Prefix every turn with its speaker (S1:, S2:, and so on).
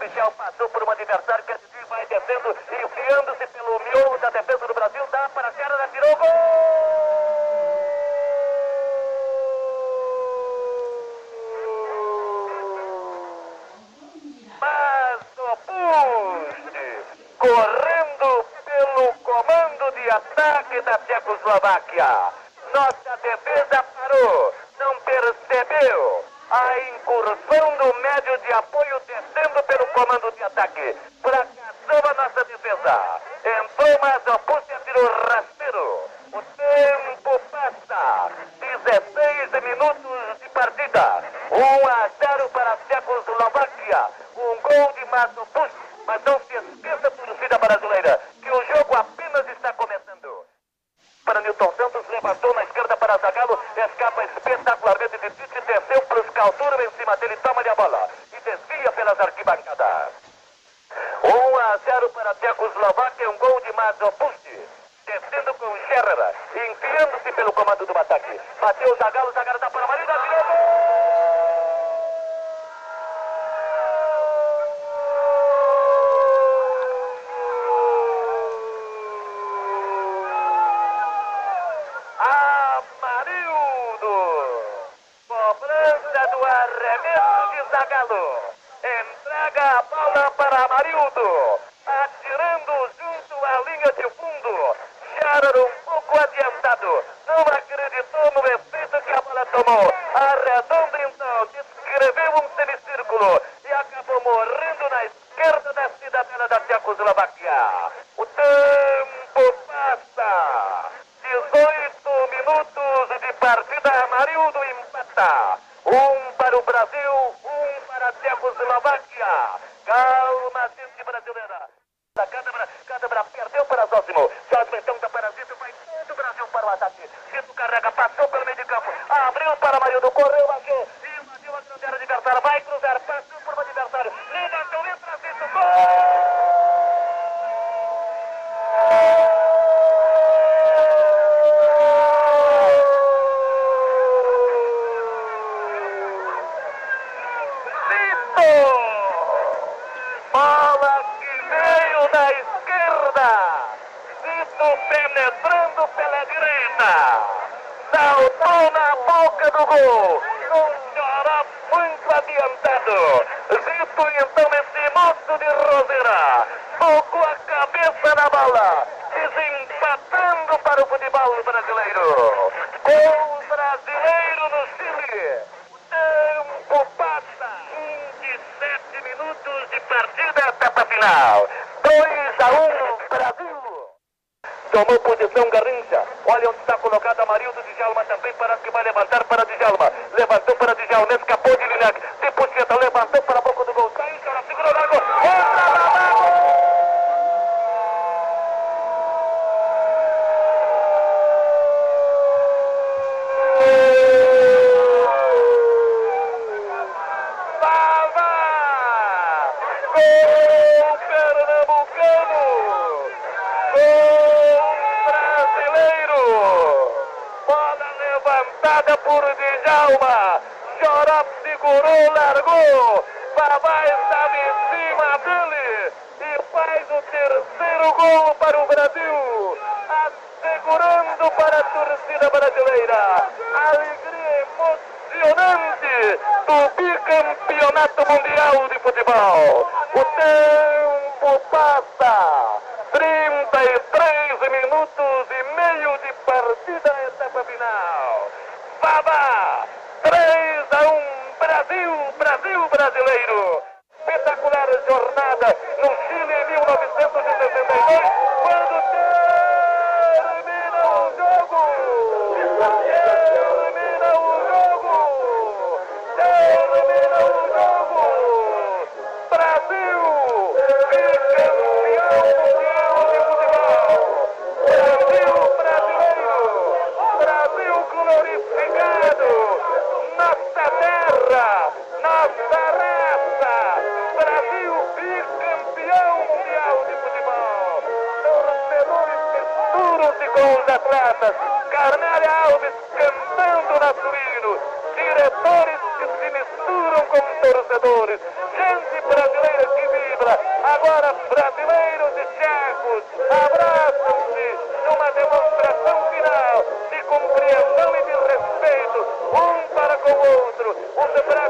S1: Michel passou por um adversário que a vai descendo, enfiando-se pelo miolo da defesa do Brasil, dá para a cara, tirou gol! correndo pelo comando de ataque da Tchecoslováquia. Nossa defesa parou, não percebeu a incursão do médio de apoio descendo pelo comando de ataque. Fracassou a nossa defesa. Entrou mais oposto e tirou rasteiro. O tempo passa. 16 minutos de partida. 1 a 0 para a Tchecoslováquia. Um gol de Mato Push. Mas não se esqueça, torcida brasileira, que o jogo apenas está começando. Para Newton Santos, levantou na esquerda para Zagallo, escapa espetacularmente de Tite, desceu para os Calturo em cima dele, toma-lhe a bola e desvia pelas arquibancadas. 1 a 0 para a Tchecoslováquia, um gol de Mazopusti. Descendo com Scherrer, enfiando-se pelo comando do ataque. Bateu o Zagallo, Zagallo dá para a Marina, tirou gol! Zagallo. Entrega a bola para Amarildo. Não acreditou no efeito que a bola tomou. Arredonda então. Descreveu um semicírculo. E acabou morrendo na esquerda da cidadela da Tchecoslováquia. O tempo passa. 18 minutos de partida. Amarildo empata. Um para o Brasil, um para a Tchecoslováquia. Calma, gente brasileira. A Câmara, Câmara perdeu para Zósimo. Zósimo então da Parasito, vai todo o Brasil para o ataque. Cito carrega, passou pelo meio de campo. Abriu para Marildo, correu, achou. Invadiu a grande área adversária, vai cruzar, passou por o adversário. Levantou, entra, Zito, gol! Penetrando pela direita. Saltou na boca do gol. Um xarope muito adiantado. Zito então esse moço de Roseira. Tocou a cabeça na bola. Desempatando para o futebol brasileiro. Gol brasileiro no Chile. Tempo passa. 27 minutos de partida etapa final. 2 a 1 Brasil. Tomou posição Garrincha. Olha onde está colocado Amarildo Djalma também. Parece que vai levantar para Djalma. Levantou para Djalma. Escapou de Linac. De Puxeta. Levantou por Djalma. Chorop segurou, largou. Babá estava em cima dele e faz o terceiro gol para o Brasil. Assegurando para a torcida brasileira. Alegria emocionante do bicampeonato mundial de futebol. O tempo passa. 33 minutos e meio de partida, etapa final. Babá, 3 a 1, Brasil, Brasil brasileiro. Espetacular jornada no Glorificado, nossa terra, nossa raça, Brasil bicampeão mundial de futebol. Torcedores misturam-se com os atletas, Carnélia Alves cantando na Surino, diretores que se misturam com torcedores, gente brasileira que Agora, brasileiros e tchecos abraçam-se numa demonstração final. de compreensão e de respeito, um para com o outro. Os brasileiros